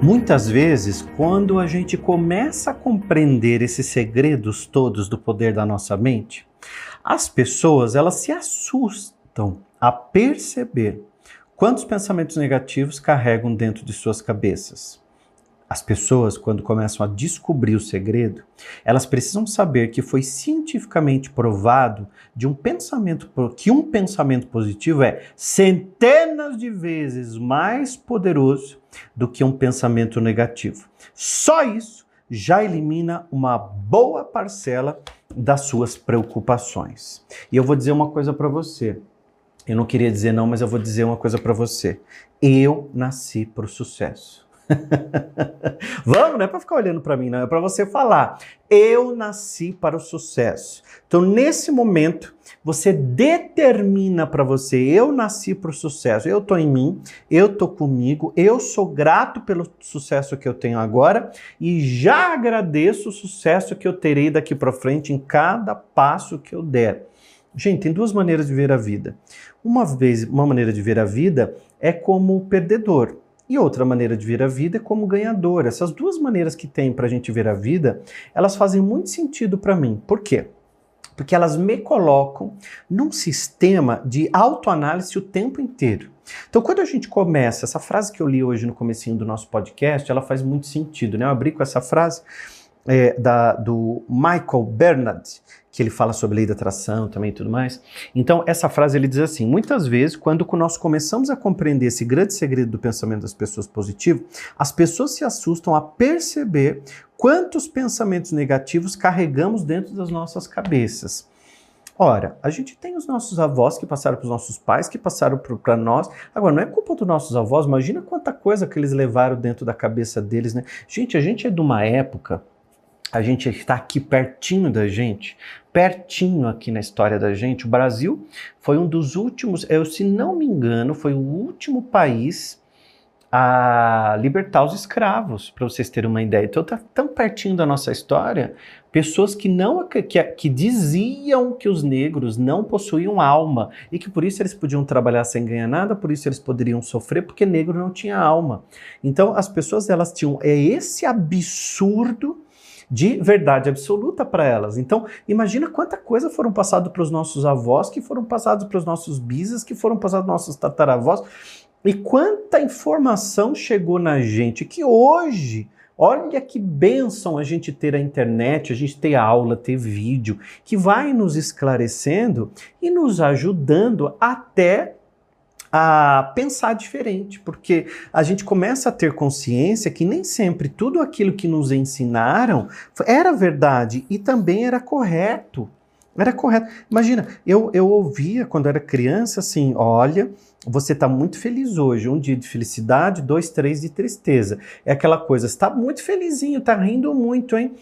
Muitas vezes, quando a gente começa a compreender esses segredos todos do poder da nossa mente, as pessoas elas se assustam a perceber quantos pensamentos negativos carregam dentro de suas cabeças. As pessoas, quando começam a descobrir o segredo, elas precisam saber que foi cientificamente provado de um pensamento que um pensamento positivo é centenas de vezes mais poderoso do que um pensamento negativo. Só isso já elimina uma boa parcela das suas preocupações. E eu vou dizer uma coisa para você. Eu não queria dizer não, mas eu vou dizer uma coisa para você. Eu nasci para o sucesso. Vamos, não é para ficar olhando para mim, não, é para você falar. Eu nasci para o sucesso. Então, nesse momento, você determina para você: eu nasci para o sucesso. Eu estou em mim, eu estou comigo, eu sou grato pelo sucesso que eu tenho agora e já agradeço o sucesso que eu terei daqui para frente em cada passo que eu der. Gente, tem duas maneiras de ver a vida. Uma vez, uma maneira de ver a vida é como perdedor. E outra maneira de ver a vida é como ganhador. Essas duas maneiras que tem para a gente ver a vida, elas fazem muito sentido para mim. Por quê? Porque elas me colocam num sistema de autoanálise o tempo inteiro. Então, quando a gente começa, essa frase que eu li hoje no comecinho do nosso podcast, ela faz muito sentido, né? Eu abri com essa frase é, da, do Michael Bernard, que ele fala sobre lei da atração também e tudo mais. Então, essa frase ele diz assim: muitas vezes, quando nós começamos a compreender esse grande segredo do pensamento das pessoas positivo, as pessoas se assustam a perceber quantos pensamentos negativos carregamos dentro das nossas cabeças. Ora, a gente tem os nossos avós que passaram para os nossos pais, que passaram para nós. Agora, não é culpa dos nossos avós, imagina quanta coisa que eles levaram dentro da cabeça deles, né? Gente, a gente é de uma época a gente está aqui pertinho da gente, pertinho aqui na história da gente. O Brasil foi um dos últimos, eu se não me engano, foi o último país a libertar os escravos, para vocês terem uma ideia. Então está tão pertinho da nossa história, pessoas que não que, que diziam que os negros não possuíam alma e que por isso eles podiam trabalhar sem ganhar nada, por isso eles poderiam sofrer porque negro não tinha alma. Então as pessoas elas tinham é esse absurdo de verdade absoluta para elas. Então, imagina quanta coisa foram passado para os nossos avós, que foram passados para os nossos bisas, que foram passados para os nossos tataravós, e quanta informação chegou na gente que hoje Olha que bênção a gente ter a internet, a gente ter aula, ter vídeo, que vai nos esclarecendo e nos ajudando até a pensar diferente, porque a gente começa a ter consciência que nem sempre tudo aquilo que nos ensinaram era verdade e também era correto. Era correto. Imagina, eu, eu ouvia quando era criança assim: olha, você está muito feliz hoje, um dia de felicidade, dois, três de tristeza. É aquela coisa, está muito felizinho, está rindo muito, hein?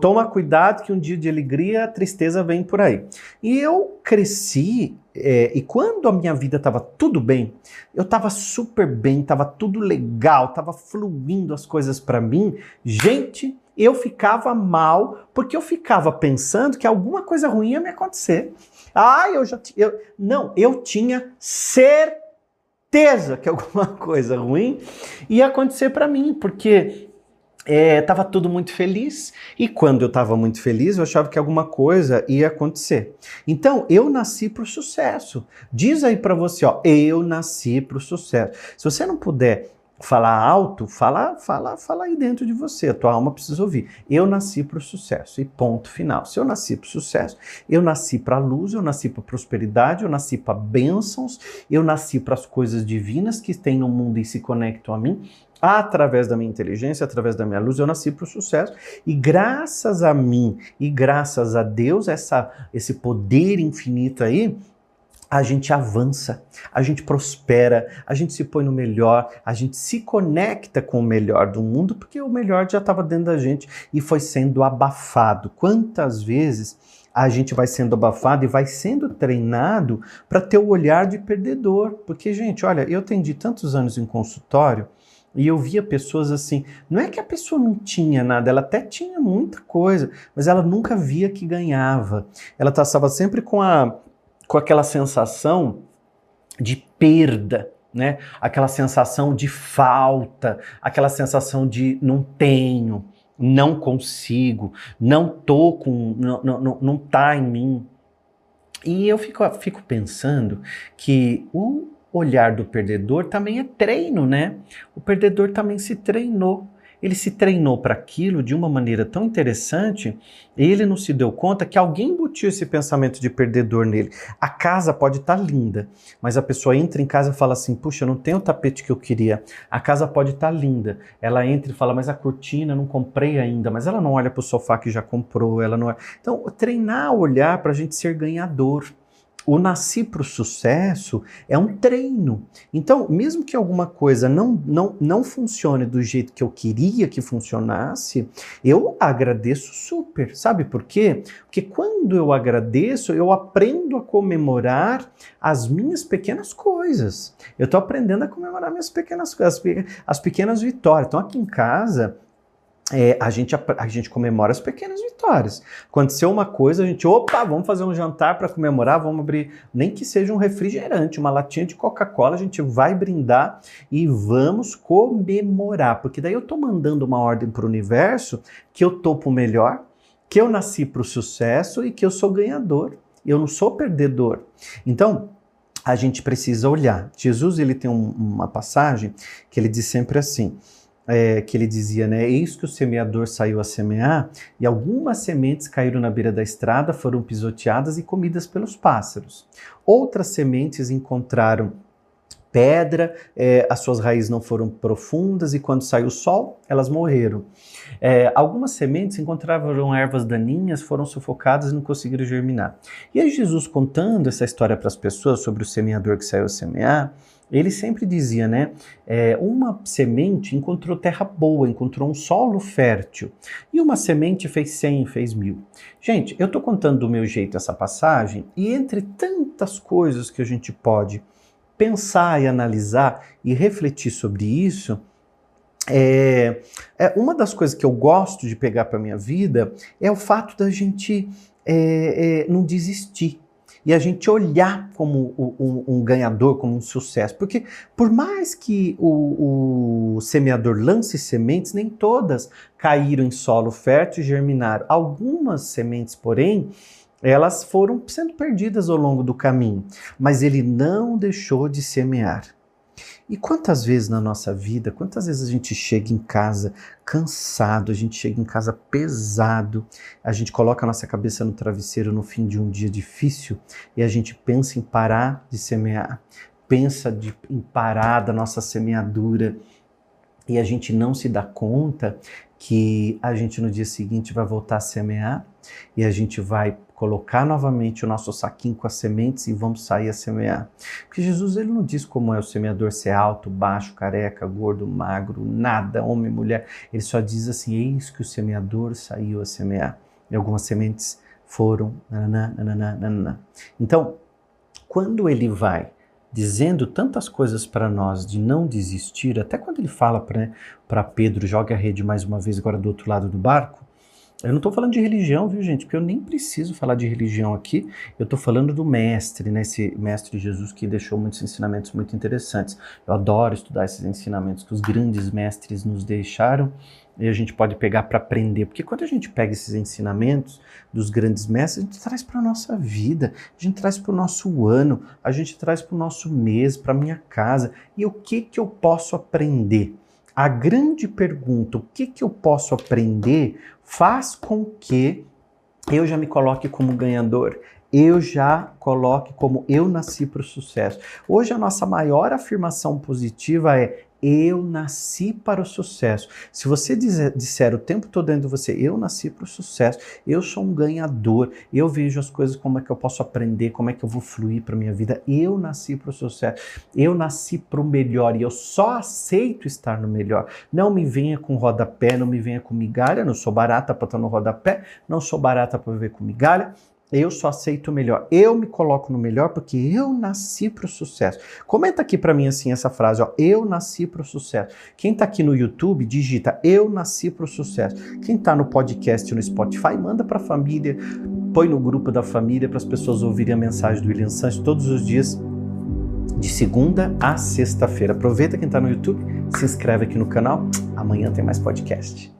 Toma cuidado que um dia de alegria, a tristeza vem por aí. E eu cresci, é, e quando a minha vida estava tudo bem, eu estava super bem, estava tudo legal, estava fluindo as coisas para mim, gente, eu ficava mal porque eu ficava pensando que alguma coisa ruim ia me acontecer. Ah, eu já eu, não, eu tinha certeza que alguma coisa ruim ia acontecer para mim, porque estava é, tudo muito feliz e quando eu estava muito feliz eu achava que alguma coisa ia acontecer. Então eu nasci para o sucesso. Diz aí para você, ó, eu nasci para o sucesso. Se você não puder falar alto, fala, fala, fala aí dentro de você. A tua alma precisa ouvir. Eu nasci para o sucesso e ponto final. Se eu nasci para o sucesso, eu nasci para a luz, eu nasci para prosperidade, eu nasci para bênçãos, eu nasci para as coisas divinas que tem no mundo e se conectam a mim através da minha inteligência, através da minha luz, eu nasci para o sucesso. E graças a mim e graças a Deus, essa, esse poder infinito aí, a gente avança, a gente prospera, a gente se põe no melhor, a gente se conecta com o melhor do mundo, porque o melhor já estava dentro da gente e foi sendo abafado. Quantas vezes a gente vai sendo abafado e vai sendo treinado para ter o olhar de perdedor? Porque, gente, olha, eu atendi tantos anos em consultório e eu via pessoas assim, não é que a pessoa não tinha nada, ela até tinha muita coisa, mas ela nunca via que ganhava. Ela estava sempre com, a, com aquela sensação de perda, né? Aquela sensação de falta, aquela sensação de não tenho, não consigo, não tô com, não, não, não tá em mim. E eu fico, fico pensando que o olhar do perdedor também é treino, né? O perdedor também se treinou ele se treinou para aquilo de uma maneira tão interessante, ele não se deu conta que alguém embutiu esse pensamento de perdedor nele. A casa pode estar tá linda, mas a pessoa entra em casa e fala assim: puxa, eu não tenho o tapete que eu queria. A casa pode estar tá linda. Ela entra e fala: mas a cortina não comprei ainda. Mas ela não olha para o sofá que já comprou. Ela não. Então, treinar a olhar para a gente ser ganhador o nasci para o sucesso é um treino. Então, mesmo que alguma coisa não, não, não funcione do jeito que eu queria que funcionasse, eu agradeço super. Sabe por quê? Porque quando eu agradeço, eu aprendo a comemorar as minhas pequenas coisas. Eu estou aprendendo a comemorar minhas pequenas coisas, as pequenas vitórias. Então, aqui em casa, é, a, gente, a, a, gente comemora as pequenas vitórias. Aconteceu uma coisa, a gente, opa, vamos fazer um jantar para comemorar, vamos abrir, nem que seja um refrigerante, uma latinha de Coca-Cola, a gente vai brindar e vamos comemorar, porque daí eu estou mandando uma ordem para o universo que eu tô pro melhor, que eu nasci para o sucesso e que eu sou ganhador. Eu não sou perdedor. Então, a gente precisa olhar. Jesus ele tem um, uma passagem que ele diz sempre assim: é, que ele dizia, né? Eis que o semeador saiu a semear, e algumas sementes caíram na beira da estrada, foram pisoteadas e comidas pelos pássaros. Outras sementes encontraram pedra, é, as suas raízes não foram profundas, e quando saiu o sol, elas morreram. É, algumas sementes encontraram ervas daninhas, foram sufocadas e não conseguiram germinar. E aí, Jesus contando essa história para as pessoas sobre o semeador que saiu a semear, ele sempre dizia, né? É, uma semente encontrou terra boa, encontrou um solo fértil. E uma semente fez cem, fez mil. Gente, eu estou contando do meu jeito essa passagem, e entre tantas coisas que a gente pode pensar e analisar e refletir sobre isso, é, é uma das coisas que eu gosto de pegar para minha vida é o fato da gente é, é, não desistir e a gente olhar como um, um, ganhador, como um sucesso. Porque por mais que o, o, semeador lance sementes, nem todas caíram em solo fértil e germinaram. Algumas sementes, porém, elas foram sendo perdidas ao longo do caminho, mas ele não deixou de semear. E quantas vezes na nossa vida, quantas vezes a gente chega em casa cansado, a gente chega em casa pesado, a gente coloca a nossa cabeça no travesseiro no fim de um dia difícil e a gente pensa em parar de semear, pensa de, em parar da nossa semeadura e a gente não se dá conta que a gente no dia seguinte vai voltar a semear e a gente vai colocar novamente o nosso saquinho com as sementes e vamos sair a semear. Porque Jesus ele não diz como é o semeador ser alto, baixo, careca, gordo, magro, nada, homem, mulher. Ele só diz assim: eis que o semeador saiu a semear. E algumas sementes foram. Então, quando ele vai dizendo tantas coisas para nós de não desistir, até quando ele fala para Pedro, joga a rede mais uma vez agora do outro lado do barco, eu não estou falando de religião, viu, gente? Porque eu nem preciso falar de religião aqui. Eu estou falando do mestre, né? Esse mestre Jesus que deixou muitos ensinamentos muito interessantes. Eu adoro estudar esses ensinamentos que os grandes mestres nos deixaram e a gente pode pegar para aprender. Porque quando a gente pega esses ensinamentos dos grandes mestres, a gente traz para a nossa vida, a gente traz para o nosso ano, a gente traz para o nosso mês, para minha casa. E o que, que eu posso aprender? A grande pergunta, o que, que eu posso aprender, faz com que eu já me coloque como ganhador. Eu já coloque como eu nasci para o sucesso. Hoje a nossa maior afirmação positiva é eu nasci para o sucesso. Se você dizer, disser o tempo todo dentro de você, eu nasci para o sucesso, eu sou um ganhador, eu vejo as coisas como é que eu posso aprender, como é que eu vou fluir para minha vida, eu nasci para o sucesso, eu nasci para o melhor e eu só aceito estar no melhor. Não me venha com rodapé, não me venha com migalha, não sou barata para estar no rodapé, não sou barata para viver com migalha, eu só aceito o melhor. Eu me coloco no melhor porque eu nasci para o sucesso. Comenta aqui para mim assim essa frase, ó. Eu nasci para o sucesso. Quem está aqui no YouTube, digita eu nasci para o sucesso. Quem está no podcast no Spotify, manda para a família, põe no grupo da família para as pessoas ouvirem a mensagem do William Sanches todos os dias de segunda a sexta-feira. Aproveita quem está no YouTube, se inscreve aqui no canal. Amanhã tem mais podcast.